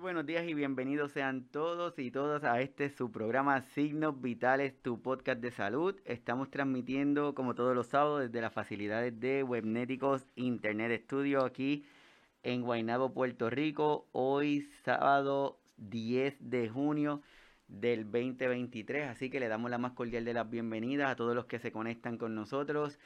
buenos días y bienvenidos sean todos y todas a este su programa Signos Vitales, tu podcast de salud. Estamos transmitiendo como todos los sábados desde las facilidades de Webnéticos Internet Studio aquí en Guaynabo, Puerto Rico. Hoy sábado 10 de junio del 2023, así que le damos la más cordial de las bienvenidas a todos los que se conectan con nosotros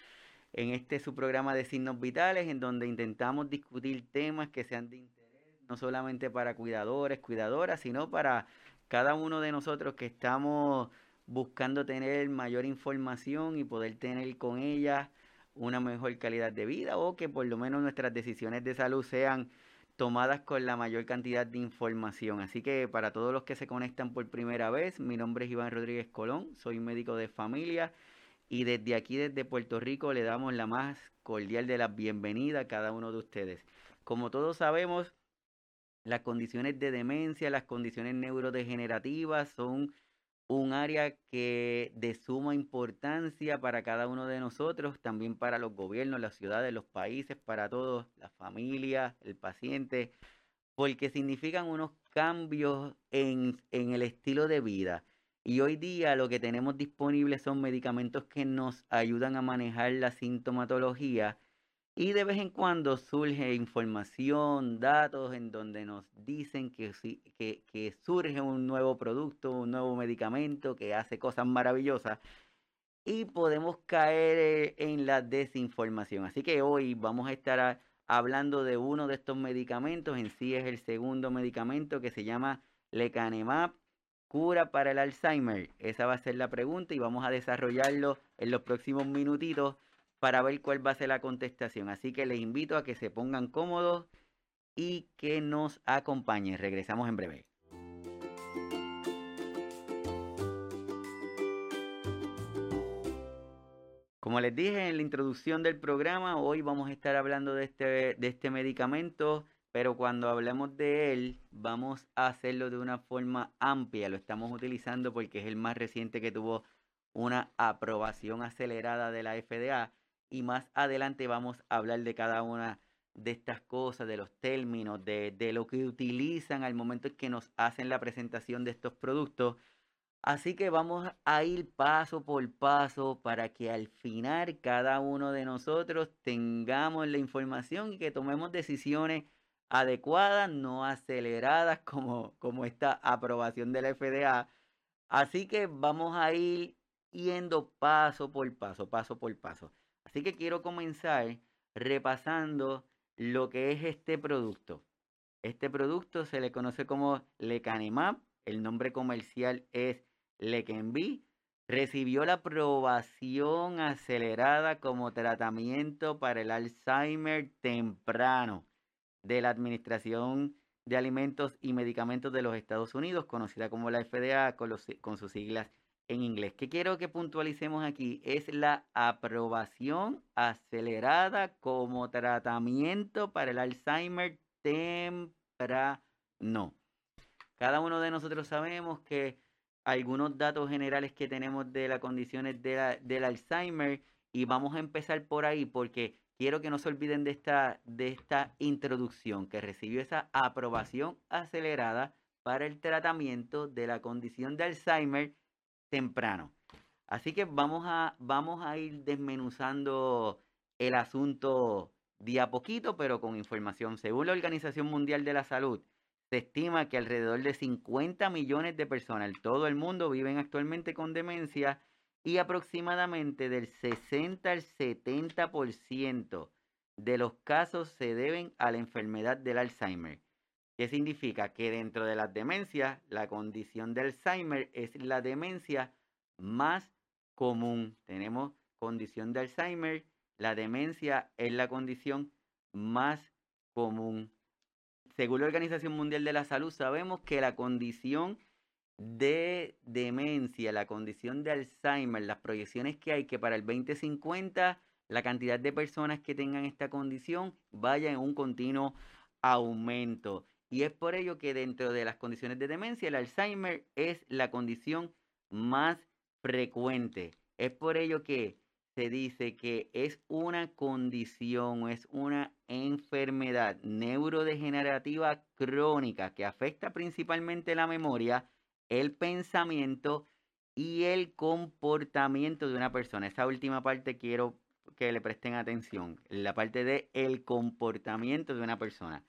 en este su programa de signos vitales en donde intentamos discutir temas que sean de interés no solamente para cuidadores, cuidadoras, sino para cada uno de nosotros que estamos buscando tener mayor información y poder tener con ella una mejor calidad de vida o que por lo menos nuestras decisiones de salud sean tomadas con la mayor cantidad de información. Así que para todos los que se conectan por primera vez, mi nombre es Iván Rodríguez Colón, soy médico de familia y desde aquí, desde Puerto Rico, le damos la más cordial de las bienvenidas a cada uno de ustedes. Como todos sabemos, las condiciones de demencia, las condiciones neurodegenerativas son un área que de suma importancia para cada uno de nosotros, también para los gobiernos, las ciudades, los países, para todos, la familia, el paciente, porque significan unos cambios en, en el estilo de vida. Y hoy día lo que tenemos disponible son medicamentos que nos ayudan a manejar la sintomatología y de vez en cuando surge información, datos en donde nos dicen que, que, que surge un nuevo producto, un nuevo medicamento que hace cosas maravillosas y podemos caer eh, en la desinformación. Así que hoy vamos a estar hablando de uno de estos medicamentos. En sí es el segundo medicamento que se llama Lecanemab, cura para el Alzheimer. Esa va a ser la pregunta y vamos a desarrollarlo en los próximos minutitos para ver cuál va a ser la contestación. Así que les invito a que se pongan cómodos y que nos acompañen. Regresamos en breve. Como les dije en la introducción del programa, hoy vamos a estar hablando de este, de este medicamento, pero cuando hablemos de él, vamos a hacerlo de una forma amplia. Lo estamos utilizando porque es el más reciente que tuvo una aprobación acelerada de la FDA y más adelante vamos a hablar de cada una de estas cosas, de los términos, de, de lo que utilizan al momento en que nos hacen la presentación de estos productos. Así que vamos a ir paso por paso para que al final cada uno de nosotros tengamos la información y que tomemos decisiones adecuadas, no aceleradas como, como esta aprobación de la FDA. Así que vamos a ir yendo paso por paso, paso por paso. Así que quiero comenzar repasando lo que es este producto. Este producto se le conoce como Lecanemab, el nombre comercial es Leqembi. Recibió la aprobación acelerada como tratamiento para el Alzheimer temprano de la Administración de Alimentos y Medicamentos de los Estados Unidos, conocida como la FDA con, con sus siglas en inglés. ¿Qué quiero que puntualicemos aquí? Es la aprobación acelerada como tratamiento para el Alzheimer temprano. Cada uno de nosotros sabemos que algunos datos generales que tenemos de las condiciones de del Alzheimer y vamos a empezar por ahí porque quiero que no se olviden de esta, de esta introducción que recibió esa aprobación acelerada para el tratamiento de la condición de Alzheimer temprano. Así que vamos a, vamos a ir desmenuzando el asunto día a poquito, pero con información. Según la Organización Mundial de la Salud, se estima que alrededor de 50 millones de personas en todo el mundo viven actualmente con demencia y aproximadamente del 60 al 70% de los casos se deben a la enfermedad del Alzheimer. ¿Qué significa? Que dentro de las demencias, la condición de Alzheimer es la demencia más común. Tenemos condición de Alzheimer, la demencia es la condición más común. Según la Organización Mundial de la Salud, sabemos que la condición de demencia, la condición de Alzheimer, las proyecciones que hay que para el 2050 la cantidad de personas que tengan esta condición vaya en un continuo aumento. Y es por ello que dentro de las condiciones de demencia, el Alzheimer es la condición más frecuente. Es por ello que se dice que es una condición, es una enfermedad neurodegenerativa crónica que afecta principalmente la memoria, el pensamiento y el comportamiento de una persona. Esa última parte quiero que le presten atención, la parte de el comportamiento de una persona.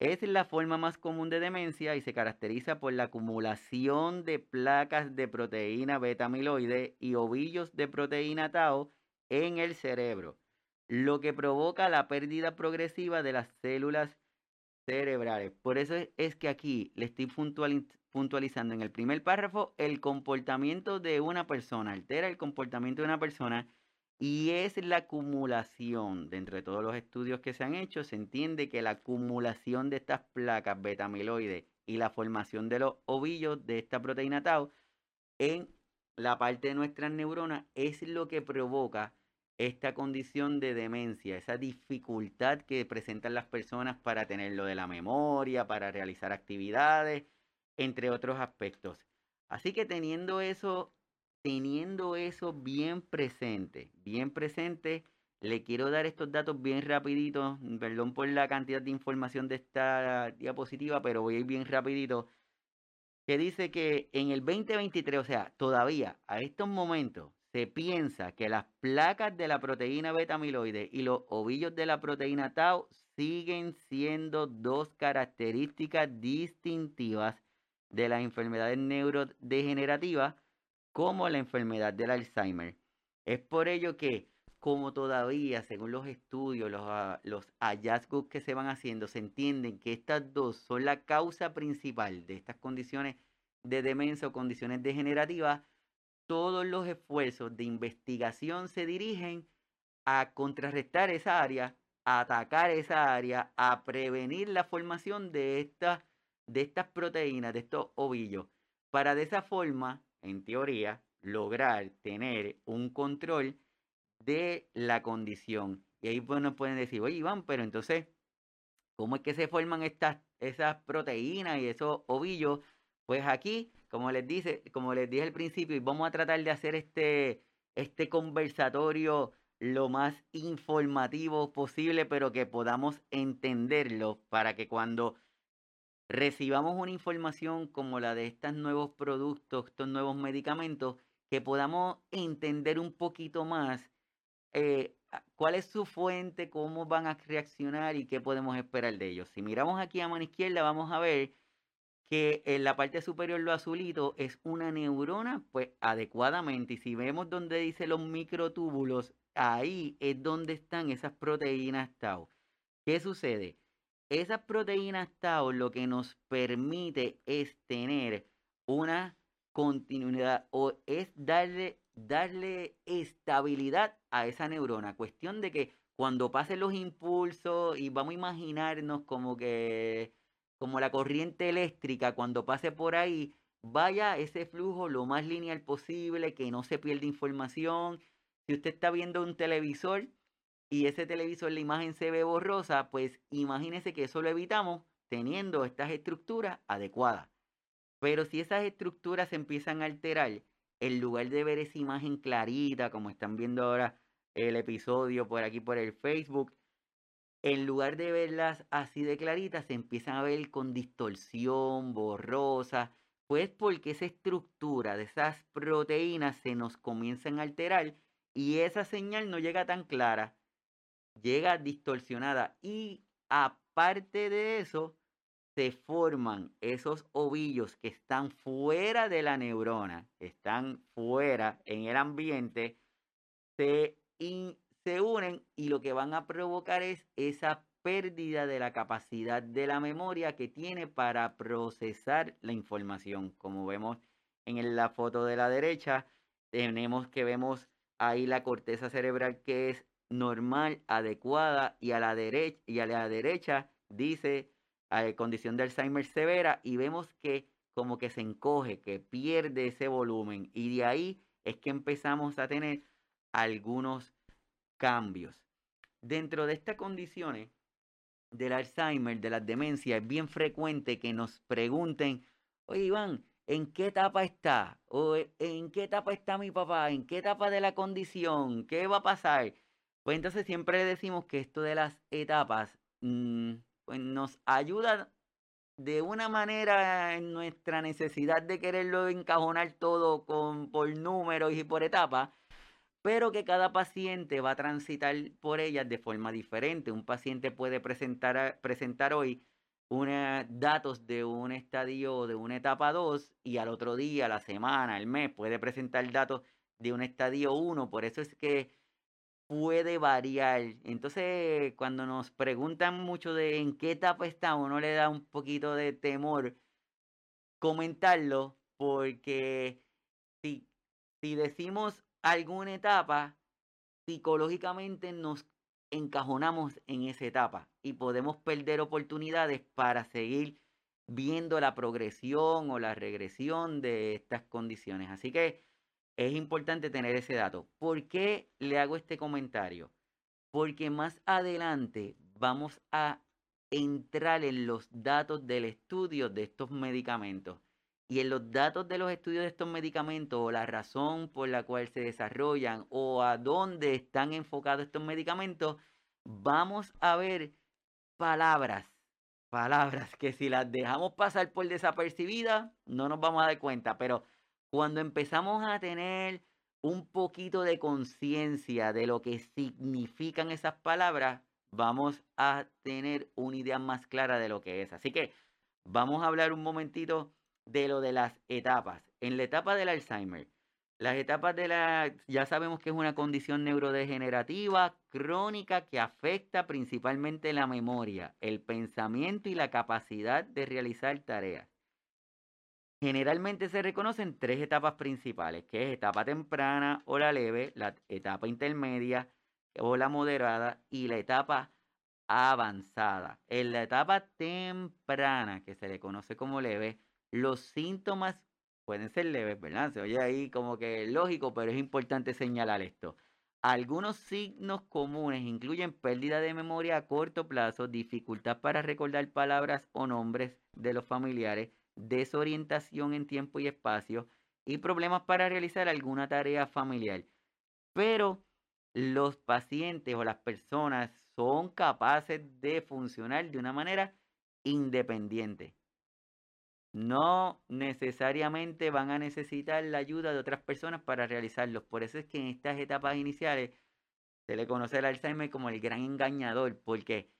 Es la forma más común de demencia y se caracteriza por la acumulación de placas de proteína beta amiloide y ovillos de proteína tau en el cerebro, lo que provoca la pérdida progresiva de las células cerebrales. Por eso es que aquí le estoy puntualizando en el primer párrafo el comportamiento de una persona, altera el comportamiento de una persona y es la acumulación, de todos los estudios que se han hecho, se entiende que la acumulación de estas placas beta amiloide y la formación de los ovillos de esta proteína tau en la parte de nuestras neuronas es lo que provoca esta condición de demencia, esa dificultad que presentan las personas para tener lo de la memoria, para realizar actividades, entre otros aspectos. Así que teniendo eso teniendo eso bien presente, bien presente, le quiero dar estos datos bien rapiditos, perdón por la cantidad de información de esta diapositiva, pero voy a ir bien rapidito, que dice que en el 2023, o sea, todavía a estos momentos, se piensa que las placas de la proteína beta amiloide y los ovillos de la proteína tau siguen siendo dos características distintivas de las enfermedades neurodegenerativas como la enfermedad del Alzheimer. Es por ello que, como todavía, según los estudios, los, ah, los hallazgos que se van haciendo, se entienden que estas dos son la causa principal de estas condiciones de demencia o condiciones degenerativas, todos los esfuerzos de investigación se dirigen a contrarrestar esa área, a atacar esa área, a prevenir la formación de estas, de estas proteínas, de estos ovillos, para de esa forma en teoría, lograr tener un control de la condición. Y ahí nos pueden decir, oye Iván, pero entonces, ¿cómo es que se forman estas, esas proteínas y esos ovillos? Pues aquí, como les, dice, como les dije al principio, y vamos a tratar de hacer este, este conversatorio lo más informativo posible, pero que podamos entenderlo para que cuando recibamos una información como la de estos nuevos productos, estos nuevos medicamentos, que podamos entender un poquito más eh, cuál es su fuente, cómo van a reaccionar y qué podemos esperar de ellos. Si miramos aquí a mano izquierda, vamos a ver que en la parte superior lo azulito es una neurona, pues adecuadamente. Y si vemos donde dice los microtúbulos, ahí es donde están esas proteínas tau. ¿Qué sucede? Esas proteínas tau lo que nos permite es tener una continuidad o es darle, darle estabilidad a esa neurona. Cuestión de que cuando pasen los impulsos y vamos a imaginarnos como que como la corriente eléctrica cuando pase por ahí, vaya ese flujo lo más lineal posible, que no se pierda información. Si usted está viendo un televisor, y ese televisor, la imagen se ve borrosa, pues imagínese que eso lo evitamos teniendo estas estructuras adecuadas. Pero si esas estructuras se empiezan a alterar, en lugar de ver esa imagen clarita, como están viendo ahora el episodio por aquí por el Facebook, en lugar de verlas así de claritas, se empiezan a ver con distorsión, borrosa, pues porque esa estructura de esas proteínas se nos comienzan a alterar y esa señal no llega tan clara llega distorsionada y aparte de eso, se forman esos ovillos que están fuera de la neurona, están fuera en el ambiente, se, se unen y lo que van a provocar es esa pérdida de la capacidad de la memoria que tiene para procesar la información. Como vemos en la foto de la derecha, tenemos que vemos ahí la corteza cerebral que es normal, adecuada y a la derecha, y a la derecha dice eh, condición de Alzheimer severa y vemos que como que se encoge, que pierde ese volumen y de ahí es que empezamos a tener algunos cambios. Dentro de estas condiciones del Alzheimer, de la demencia, es bien frecuente que nos pregunten, oye Iván, ¿en qué etapa está? ¿O e, en qué etapa está mi papá? ¿En qué etapa de la condición? ¿Qué va a pasar? Pues entonces siempre decimos que esto de las etapas mm, pues nos ayuda de una manera en nuestra necesidad de quererlo encajonar todo con, por números y por etapas, pero que cada paciente va a transitar por ellas de forma diferente. Un paciente puede presentar, presentar hoy datos de un estadio de una etapa 2 y al otro día, la semana, el mes, puede presentar datos de un estadio 1. Por eso es que puede variar. Entonces, cuando nos preguntan mucho de en qué etapa está, uno le da un poquito de temor comentarlo, porque si, si decimos alguna etapa, psicológicamente nos encajonamos en esa etapa y podemos perder oportunidades para seguir viendo la progresión o la regresión de estas condiciones. Así que es importante tener ese dato. ¿Por qué le hago este comentario? Porque más adelante vamos a entrar en los datos del estudio de estos medicamentos. Y en los datos de los estudios de estos medicamentos, o la razón por la cual se desarrollan, o a dónde están enfocados estos medicamentos, vamos a ver palabras, palabras que si las dejamos pasar por desapercibidas, no nos vamos a dar cuenta, pero cuando empezamos a tener un poquito de conciencia de lo que significan esas palabras, vamos a tener una idea más clara de lo que es. Así que vamos a hablar un momentito de lo de las etapas. En la etapa del Alzheimer, las etapas de la, ya sabemos que es una condición neurodegenerativa crónica que afecta principalmente la memoria, el pensamiento y la capacidad de realizar tareas. Generalmente se reconocen tres etapas principales, que es etapa temprana o la leve, la etapa intermedia o la moderada y la etapa avanzada. En la etapa temprana, que se le conoce como leve, los síntomas pueden ser leves, ¿verdad? Se oye ahí como que lógico, pero es importante señalar esto. Algunos signos comunes incluyen pérdida de memoria a corto plazo, dificultad para recordar palabras o nombres de los familiares, desorientación en tiempo y espacio y problemas para realizar alguna tarea familiar. Pero los pacientes o las personas son capaces de funcionar de una manera independiente no necesariamente van a necesitar la ayuda de otras personas para realizarlos. Por eso es que en estas etapas iniciales se le conoce al Alzheimer como el gran engañador, porque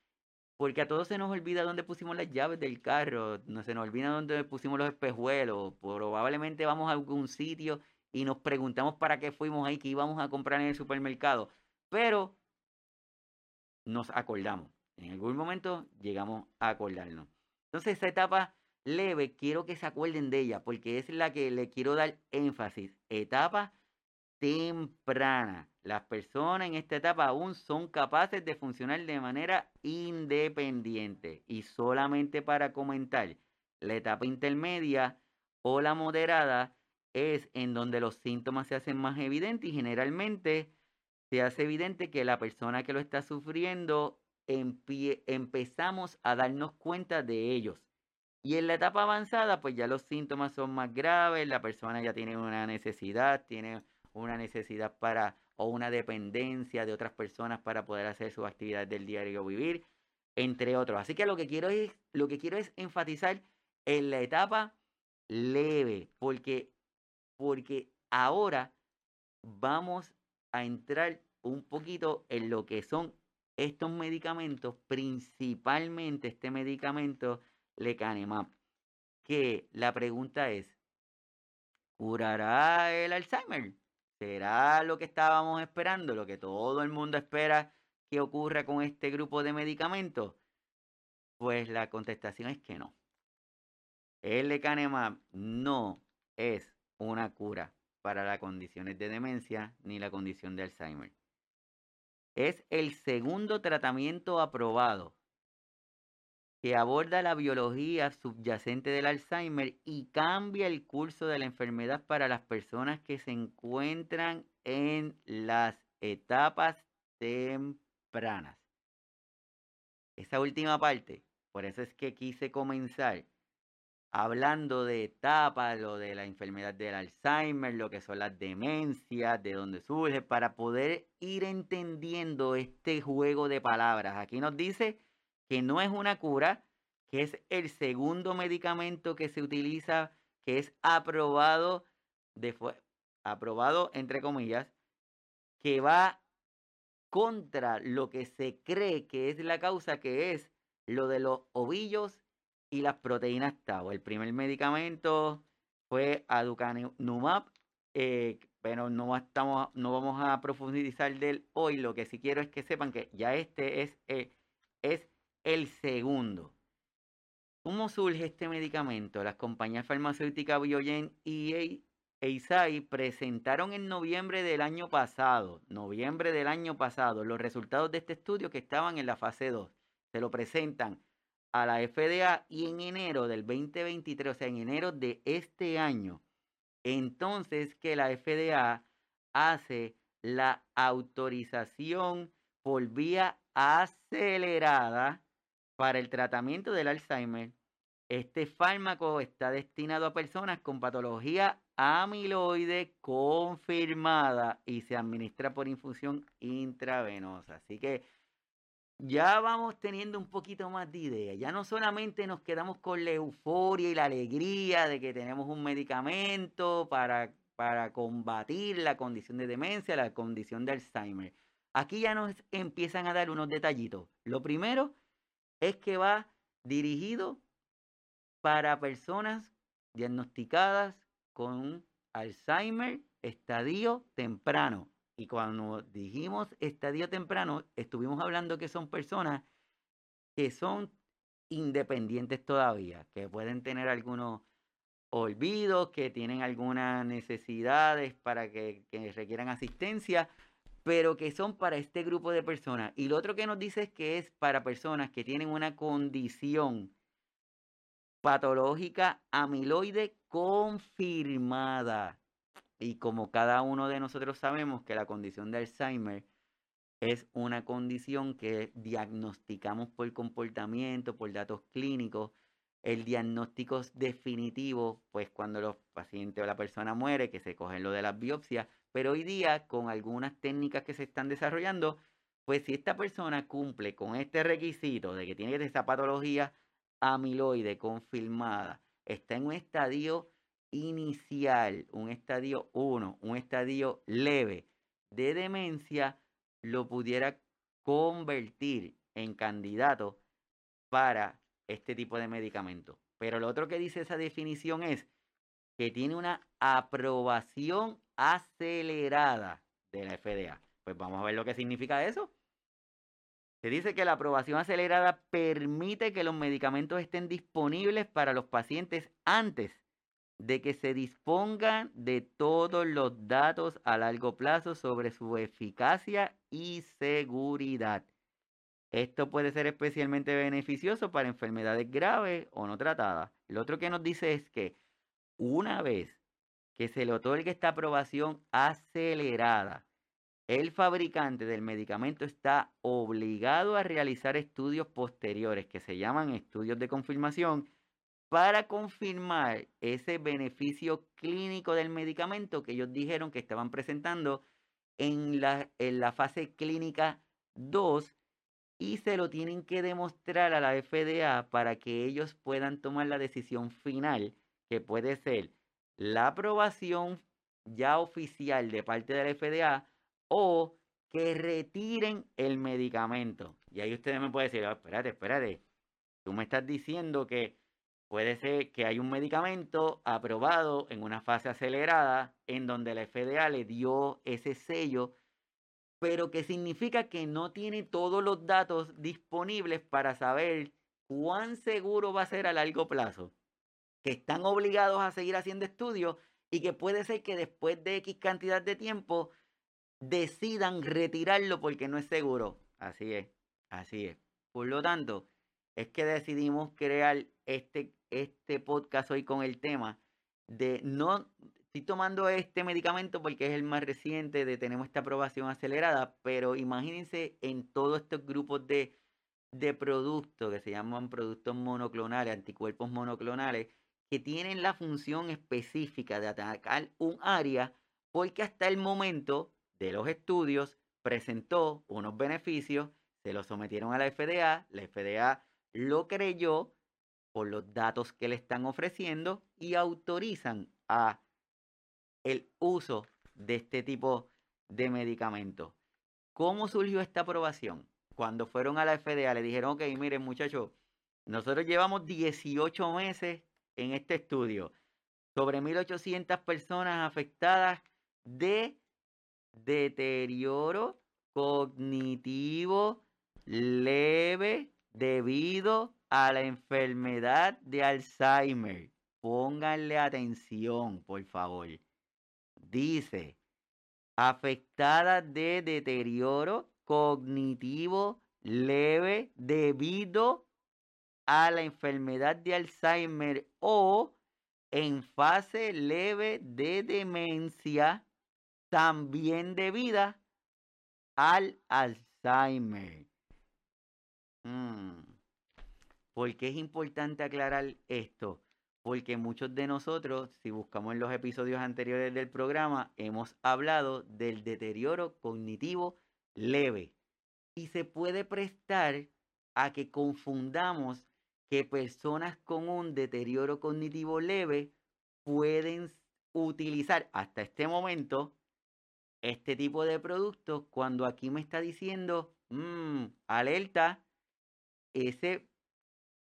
porque a todos se nos olvida dónde pusimos las llaves del carro, no se nos olvida dónde pusimos los espejuelos, probablemente vamos a algún sitio y nos preguntamos para qué fuimos ahí, qué íbamos a comprar en el supermercado, pero nos acordamos. En algún momento llegamos a acordarnos. Entonces esa etapa leve, quiero que se acuerden de ella, porque es la que le quiero dar énfasis. Etapa temprana. Las personas en esta etapa aún son capaces de funcionar de manera independiente. Y solamente para comentar, la etapa intermedia o la moderada es en donde los síntomas se hacen más evidentes y generalmente se hace evidente que la persona que lo está sufriendo empezamos a darnos cuenta de ellos. Y en la etapa avanzada, pues ya los síntomas son más graves, la persona ya tiene una necesidad, tiene una necesidad para o una dependencia de otras personas para poder hacer sus actividades del diario vivir, entre otros. Así que lo que quiero es, lo que quiero es enfatizar en la etapa leve, porque, porque ahora vamos a entrar un poquito en lo que son estos medicamentos, principalmente este medicamento lecanemab. Que la pregunta es, ¿curará el Alzheimer? ¿Será lo que estábamos esperando, lo que todo el mundo espera que ocurra con este grupo de medicamentos? Pues la contestación es que no. El lecanemab no es una cura para las condiciones de demencia ni la condición de Alzheimer. Es el segundo tratamiento aprobado que aborda la biología subyacente del Alzheimer y cambia el curso de la enfermedad para las personas que se encuentran en las etapas tempranas. Esa última parte, por eso es que quise comenzar hablando de etapas, lo de la enfermedad del Alzheimer, lo que son las demencias, de dónde surge, para poder ir entendiendo este juego de palabras. Aquí nos dice que no es una cura, que es el segundo medicamento que se utiliza, que es aprobado, de, aprobado entre comillas, que va contra lo que se cree que es la causa, que es lo de los ovillos y las proteínas Tau. El primer medicamento fue aducanumab, eh, pero no, estamos, no vamos a profundizar de él hoy. Lo que sí quiero es que sepan que ya este es, eh, es el segundo. ¿Cómo surge este medicamento? Las compañías farmacéuticas Biogen y Eisai presentaron en noviembre del año pasado, noviembre del año pasado, los resultados de este estudio que estaban en la fase 2. Se lo presentan a la FDA y en enero del 2023, o sea, en enero de este año, entonces que la FDA hace la autorización por vía acelerada para el tratamiento del Alzheimer. Este fármaco está destinado a personas con patología amiloide confirmada y se administra por infusión intravenosa. Así que ya vamos teniendo un poquito más de idea. Ya no solamente nos quedamos con la euforia y la alegría de que tenemos un medicamento para, para combatir la condición de demencia, la condición de Alzheimer. Aquí ya nos empiezan a dar unos detallitos. Lo primero es que va dirigido para personas diagnosticadas con Alzheimer estadio temprano. Y cuando dijimos estadio temprano, estuvimos hablando que son personas que son independientes todavía, que pueden tener algunos olvidos, que tienen algunas necesidades para que, que requieran asistencia, pero que son para este grupo de personas. Y lo otro que nos dice es que es para personas que tienen una condición patológica amiloide confirmada. Y como cada uno de nosotros sabemos que la condición de Alzheimer es una condición que diagnosticamos por comportamiento, por datos clínicos, el diagnóstico definitivo, pues cuando los pacientes o la persona muere, que se cogen lo de las biopsias, pero hoy día con algunas técnicas que se están desarrollando, pues si esta persona cumple con este requisito de que tiene esa patología amiloide confirmada, está en un estadio inicial, un estadio 1, un estadio leve de demencia, lo pudiera convertir en candidato para este tipo de medicamento. Pero lo otro que dice esa definición es que tiene una aprobación acelerada de la FDA. Pues vamos a ver lo que significa eso. Se dice que la aprobación acelerada permite que los medicamentos estén disponibles para los pacientes antes de que se dispongan de todos los datos a largo plazo sobre su eficacia y seguridad. Esto puede ser especialmente beneficioso para enfermedades graves o no tratadas. Lo otro que nos dice es que una vez que se le otorgue esta aprobación acelerada, el fabricante del medicamento está obligado a realizar estudios posteriores que se llaman estudios de confirmación para confirmar ese beneficio clínico del medicamento que ellos dijeron que estaban presentando en la, en la fase clínica 2 y se lo tienen que demostrar a la FDA para que ellos puedan tomar la decisión final, que puede ser la aprobación ya oficial de parte de la FDA o que retiren el medicamento. Y ahí ustedes me pueden decir, oh, espérate, espérate, tú me estás diciendo que Puede ser que hay un medicamento aprobado en una fase acelerada en donde la FDA le dio ese sello, pero que significa que no tiene todos los datos disponibles para saber cuán seguro va a ser a largo plazo, que están obligados a seguir haciendo estudios y que puede ser que después de X cantidad de tiempo decidan retirarlo porque no es seguro. Así es, así es. Por lo tanto, es que decidimos crear este este podcast hoy con el tema de no, estoy tomando este medicamento porque es el más reciente de tenemos esta aprobación acelerada, pero imagínense en todos estos grupos de, de productos que se llaman productos monoclonales, anticuerpos monoclonales, que tienen la función específica de atacar un área porque hasta el momento de los estudios presentó unos beneficios, se los sometieron a la FDA, la FDA lo creyó por los datos que le están ofreciendo y autorizan a el uso de este tipo de medicamentos. ¿Cómo surgió esta aprobación? Cuando fueron a la FDA le dijeron, ok, miren muchachos, nosotros llevamos 18 meses en este estudio sobre 1.800 personas afectadas de deterioro cognitivo leve debido a la enfermedad de Alzheimer. Pónganle atención, por favor. Dice, afectada de deterioro cognitivo leve debido a la enfermedad de Alzheimer o en fase leve de demencia, también debida al Alzheimer. Mm. ¿Por qué es importante aclarar esto? Porque muchos de nosotros, si buscamos en los episodios anteriores del programa, hemos hablado del deterioro cognitivo leve. Y se puede prestar a que confundamos que personas con un deterioro cognitivo leve pueden utilizar hasta este momento este tipo de productos cuando aquí me está diciendo, mmm, alerta, ese,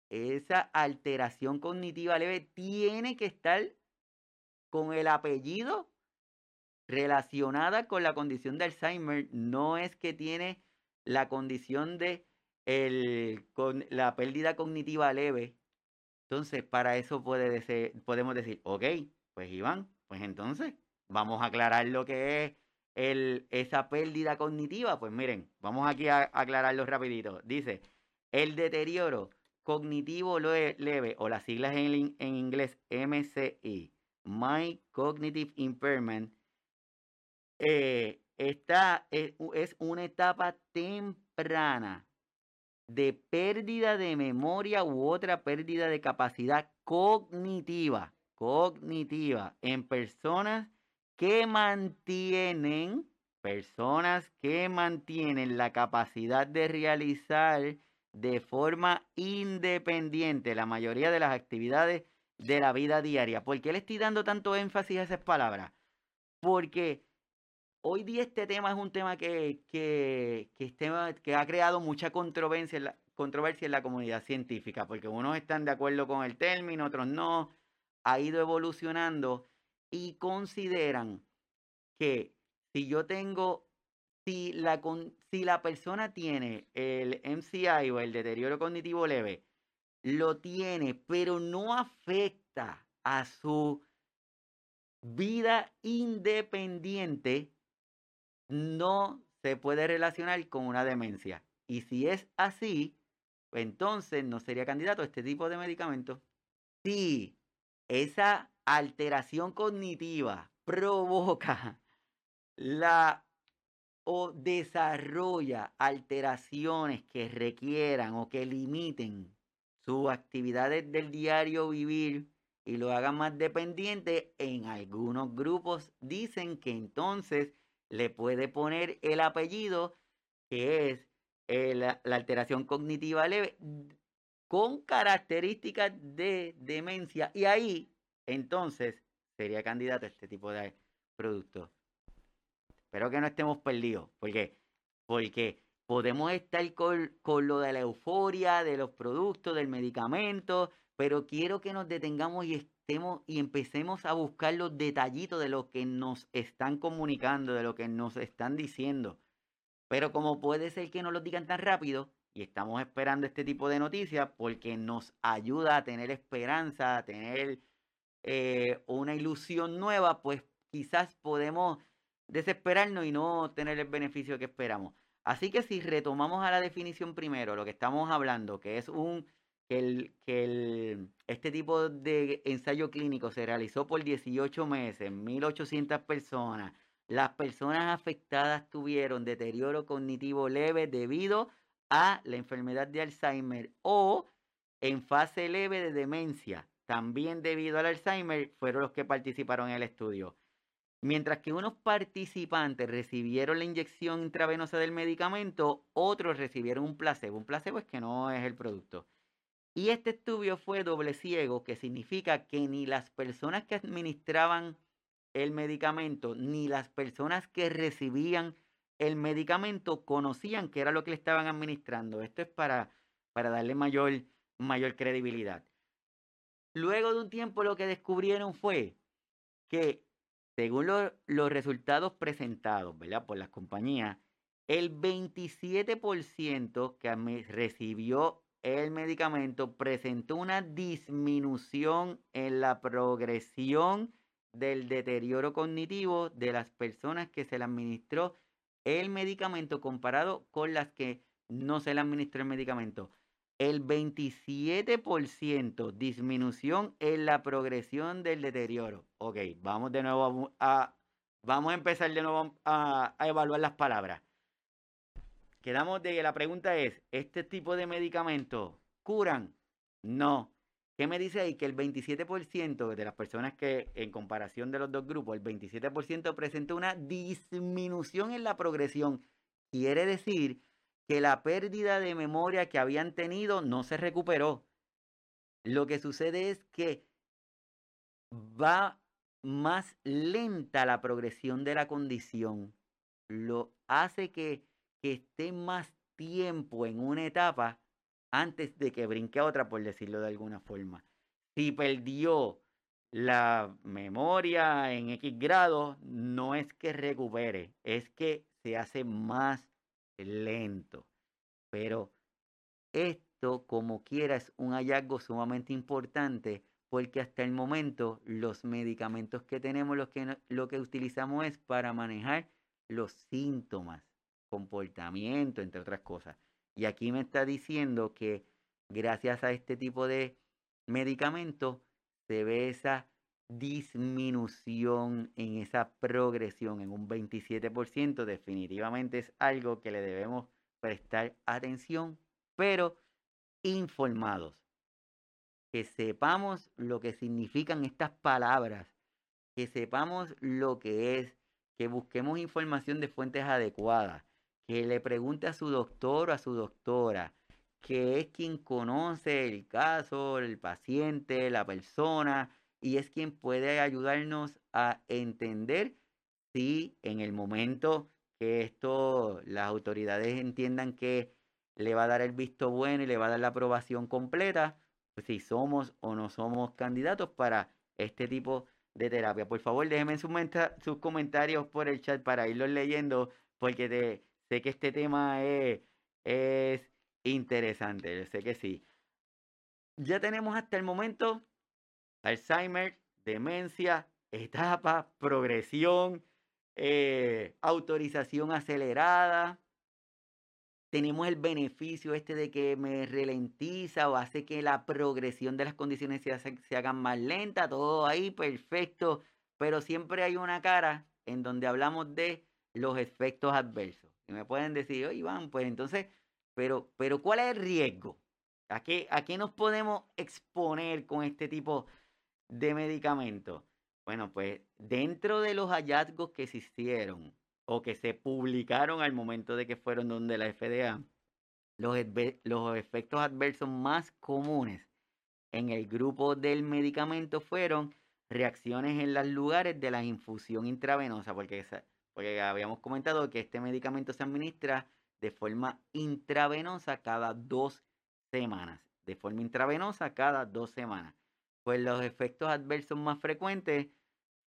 esa alteración cognitiva leve tiene que estar con el apellido relacionada con la condición de Alzheimer. No es que tiene la condición de el, con la pérdida cognitiva leve. Entonces, para eso puede podemos decir, ok, pues Iván, pues entonces vamos a aclarar lo que es el, esa pérdida cognitiva. Pues miren, vamos aquí a aclararlo rapidito. Dice, el deterioro cognitivo leve, o las siglas en, en inglés MCI, My Cognitive Impairment, eh, esta es, es una etapa temprana de pérdida de memoria u otra pérdida de capacidad cognitiva, cognitiva en personas que mantienen, personas que mantienen la capacidad de realizar de forma independiente la mayoría de las actividades de la vida diaria. ¿Por qué le estoy dando tanto énfasis a esas palabras? Porque hoy día este tema es un tema que, que, que, ha creado mucha controversia en, la, controversia en la comunidad científica, porque unos están de acuerdo con el término, otros no. Ha ido evolucionando y consideran que si yo tengo si la, si la persona tiene el MCI o el deterioro cognitivo leve, lo tiene, pero no afecta a su vida independiente, no se puede relacionar con una demencia. Y si es así, entonces no sería candidato a este tipo de medicamento. Si esa alteración cognitiva provoca la o desarrolla alteraciones que requieran o que limiten sus actividades del diario vivir y lo hagan más dependiente, en algunos grupos dicen que entonces le puede poner el apellido que es la alteración cognitiva leve con características de demencia y ahí entonces sería candidato a este tipo de productos. Espero que no estemos perdidos. porque Porque podemos estar con, lo de la euforia, de los productos, del medicamento, pero quiero que nos detengamos y y empecemos a buscar los detallitos de lo que nos están comunicando, de lo que nos están diciendo. Pero como puede ser que no lo digan tan rápido, y estamos esperando este tipo de noticias porque nos ayuda a tener esperanza, a tener eh, una ilusión nueva, pues quizás podemos desesperarnos y no tener el beneficio que esperamos. Así que si retomamos a la definición primero, lo que estamos hablando, que es un que, el, que el, este tipo de ensayo clínico se realizó por 18 meses, 1.800 personas. Las personas afectadas tuvieron deterioro cognitivo leve debido a la enfermedad de Alzheimer o en fase leve de demencia, también debido al Alzheimer, fueron los que participaron en el estudio. Mientras que unos participantes recibieron la inyección intravenosa del medicamento, otros recibieron un placebo. Un placebo es que no es el producto. Y este estudio fue doble ciego, que significa que ni las personas que administraban el medicamento, ni las personas que recibían el medicamento conocían qué era lo que le estaban administrando. Esto es para, para darle mayor, mayor credibilidad. Luego de un tiempo lo que descubrieron fue que según los resultados presentados ¿verdad? por las compañías, el 27% que recibió el medicamento presentó una disminución en la progresión del deterioro cognitivo de las personas que se le administró el medicamento comparado con las que no se le administró el medicamento. El 27% disminución en la progresión del deterioro. Ok, vamos de nuevo a, vamos a empezar de nuevo a, a evaluar las palabras. Quedamos de la pregunta es, ¿este tipo de medicamentos curan? No. ¿Qué me dice ahí? Que el 27% de las personas que, en comparación de los dos grupos, el 27% presenta una disminución en la progresión. Quiere decir que la pérdida de memoria que habían tenido no se recuperó. Lo que sucede es que va más lenta la progresión de la condición. Lo hace que que esté más tiempo en una etapa antes de que brinque a otra, por decirlo de alguna forma. Si perdió la memoria en X grado, no es que recupere, es que se hace más lento. Pero esto, como quiera, es un hallazgo sumamente importante porque hasta el momento los medicamentos que tenemos, lo que, lo que utilizamos es para manejar los síntomas comportamiento, entre otras cosas. Y aquí me está diciendo que gracias a este tipo de medicamentos se ve esa disminución en esa progresión en un 27%. Definitivamente es algo que le debemos prestar atención, pero informados. Que sepamos lo que significan estas palabras, que sepamos lo que es, que busquemos información de fuentes adecuadas, que le pregunte a su doctor o a su doctora, que es quien conoce el caso, el paciente, la persona, y es quien puede ayudarnos a entender si en el momento que esto las autoridades entiendan que le va a dar el visto bueno y le va a dar la aprobación completa, pues si somos o no somos candidatos para este tipo de terapia. Por favor, déjenme sus, sus comentarios por el chat para irlos leyendo, porque te, Sé que este tema es, es interesante, sé que sí. Ya tenemos hasta el momento Alzheimer, demencia, etapa, progresión, eh, autorización acelerada. Tenemos el beneficio este de que me ralentiza o hace que la progresión de las condiciones se, se hagan más lenta, todo ahí perfecto, pero siempre hay una cara en donde hablamos de los efectos adversos. Y me pueden decir, oye, Iván, pues entonces, pero, pero ¿cuál es el riesgo? ¿A qué, ¿A qué nos podemos exponer con este tipo de medicamentos? Bueno, pues dentro de los hallazgos que se hicieron o que se publicaron al momento de que fueron donde la FDA, los, los efectos adversos más comunes en el grupo del medicamento fueron reacciones en los lugares de la infusión intravenosa, porque porque habíamos comentado que este medicamento se administra de forma intravenosa cada dos semanas. De forma intravenosa cada dos semanas. Pues los efectos adversos más frecuentes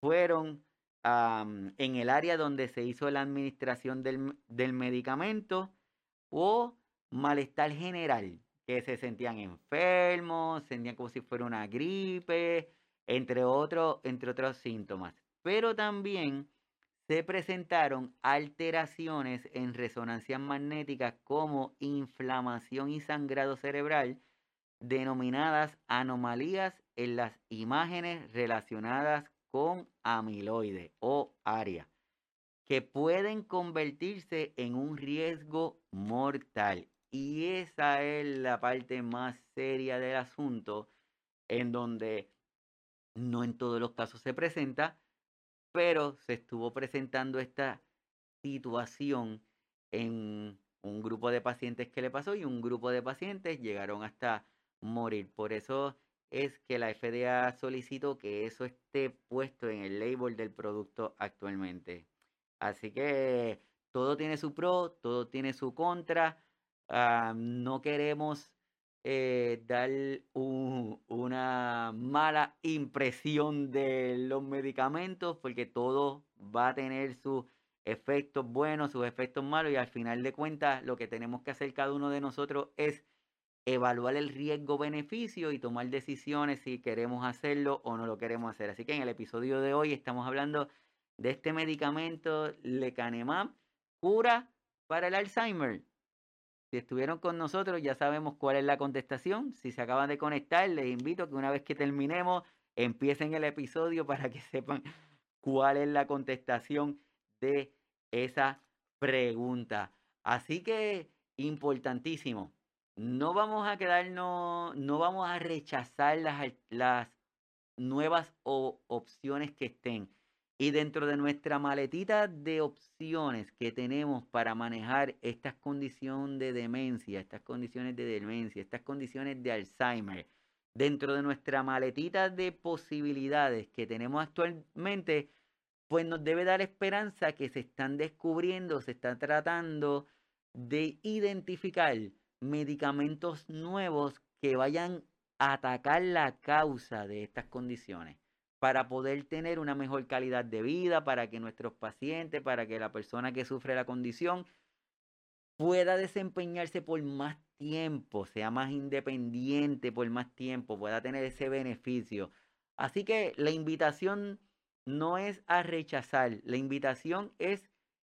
fueron en el área donde se hizo la administración del, del medicamento o malestar general, que se sentían enfermos, sentían como si fuera una gripe, entre, otros entre otros síntomas. Pero también se presentaron alteraciones en resonancias magnéticas como inflamación y sangrado cerebral, denominadas anomalías en las imágenes relacionadas con amiloide o ARIA, que pueden convertirse en un riesgo mortal. Y esa es la parte más seria del asunto, en donde No en todos los casos se presenta, pero se estuvo presentando esta situación en un grupo de pacientes que le pasó y un grupo de pacientes llegaron hasta morir. Por eso es que la FDA solicitó que eso esté puesto en el label del producto actualmente. Así que todo tiene su pro, todo tiene su contra. Ah, no queremos eh, dar una mala impresión de los medicamentos porque todo va a tener sus efectos buenos, sus efectos malos y al final de cuentas lo que tenemos que hacer cada uno de nosotros es evaluar el riesgo-beneficio y tomar decisiones si queremos hacerlo o no lo queremos hacer. Así que en el episodio de hoy estamos hablando de este medicamento lecanemab, cura para el Alzheimer. Si estuvieron con nosotros ya sabemos cuál es la contestación. Si se acaban de conectar, les invito a que una vez que terminemos empiecen el episodio para que sepan cuál es la contestación de esa pregunta. Así que importantísimo, no vamos a quedarnos, no vamos a rechazar las, las nuevas opciones que estén. Y dentro de nuestra maletita de opciones que tenemos para manejar estas condiciones de demencia, estas condiciones de demencia, estas condiciones de Alzheimer, dentro de nuestra maletita de posibilidades que tenemos actualmente, pues nos debe dar esperanza que se están descubriendo, se están tratando de identificar medicamentos nuevos que vayan a atacar la causa de estas condiciones para poder tener una mejor calidad de vida, para que nuestros pacientes, para que la persona que sufre la condición pueda desempeñarse por más tiempo, sea más independiente por más tiempo, pueda tener ese beneficio. Así que la invitación no es a rechazar, la invitación es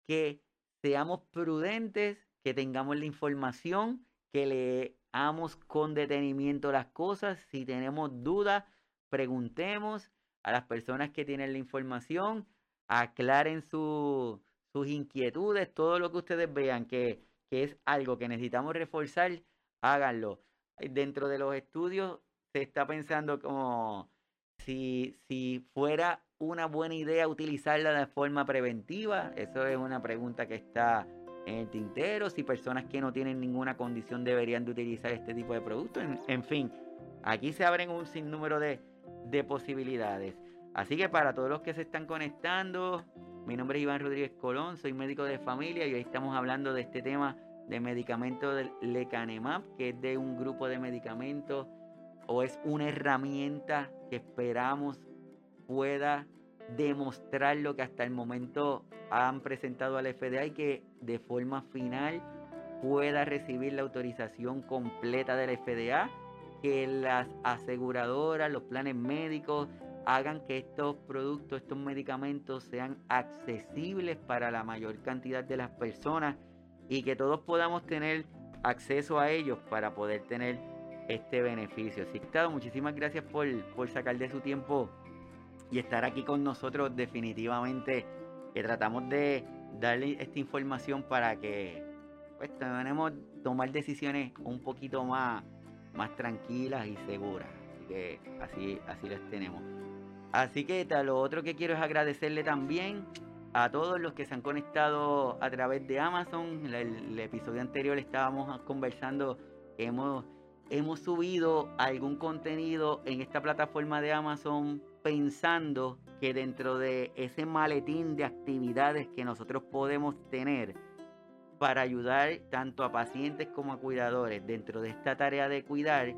que seamos prudentes, que tengamos la información, que leamos con detenimiento las cosas, si tenemos dudas, preguntemos a las personas que tienen la información, aclaren sus inquietudes, todo lo que ustedes vean que, que es algo que necesitamos reforzar, háganlo. Dentro de los estudios se está pensando como si, si fuera una buena idea utilizarla de forma preventiva. Eso es una pregunta que está en el tintero. Si personas que no tienen ninguna condición deberían de utilizar este tipo de productos. En, fin, aquí se abren un sinnúmero de, de posibilidades. Así que para todos los que se están conectando, mi nombre es Iván Rodríguez Colón, soy médico de familia y hoy estamos hablando de este tema de medicamento del Lecanemab, que es de un grupo de medicamentos o es una herramienta que esperamos pueda demostrar lo que hasta el momento han presentado al FDA y que de forma final pueda recibir la autorización completa del FDA, que las aseguradoras, los planes médicos hagan que estos productos, estos medicamentos sean accesibles para la mayor cantidad de las personas y que todos podamos tener acceso a ellos para poder tener este beneficio. Que, muchísimas gracias por, por sacar de su tiempo y estar aquí con nosotros definitivamente que tratamos de darle esta información para que pues tenemos tomar decisiones un poquito más, más tranquilas y seguras. Así que así, así las tenemos. Así que lo otro que quiero es agradecerle también a todos los que se han conectado a través de Amazon. El, el episodio anterior estábamos conversando, hemos, hemos subido algún contenido en esta plataforma de Amazon pensando que dentro de ese maletín de actividades que nosotros podemos tener para ayudar tanto a pacientes como a cuidadores dentro de esta tarea de cuidar,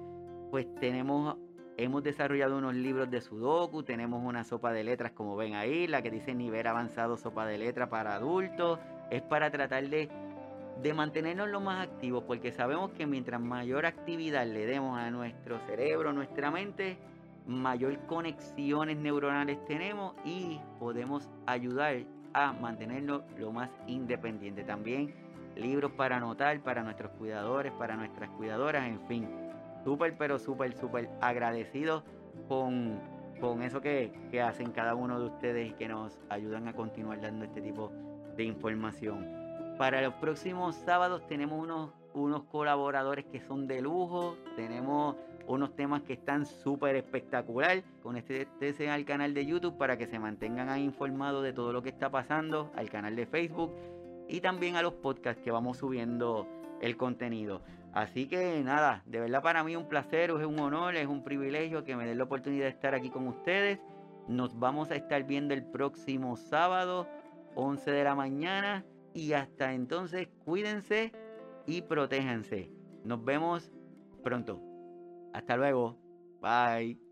pues tenemos hemos desarrollado unos libros de sudoku, tenemos una sopa de letras como ven ahí, la que dice nivel avanzado sopa de letras para adultos, es para tratar de de mantenernos lo más activos, porque sabemos que mientras mayor actividad le demos a nuestro cerebro, nuestra mente, mayor conexiones neuronales tenemos y podemos ayudar a mantenernos lo más independiente. También libros para anotar para nuestros cuidadores, para nuestras cuidadoras, en fin. Súper, pero súper, súper agradecidos con, con eso que, que hacen cada uno de ustedes y que nos ayudan a continuar dando este tipo de información. Para los próximos sábados tenemos unos, unos colaboradores que son de lujo. Tenemos unos temas que están súper espectacular. Conéctense al canal de YouTube para que se mantengan informados de todo lo que está pasando, al canal de Facebook y también a los podcasts que vamos subiendo el contenido. Así que nada, de verdad para mí un placer, es un honor, es un privilegio que me den la oportunidad de estar aquí con ustedes. Nos vamos a estar viendo el próximo sábado, 11 de la mañana. Y hasta entonces, cuídense y protéjanse. Nos vemos pronto. Hasta luego. Bye.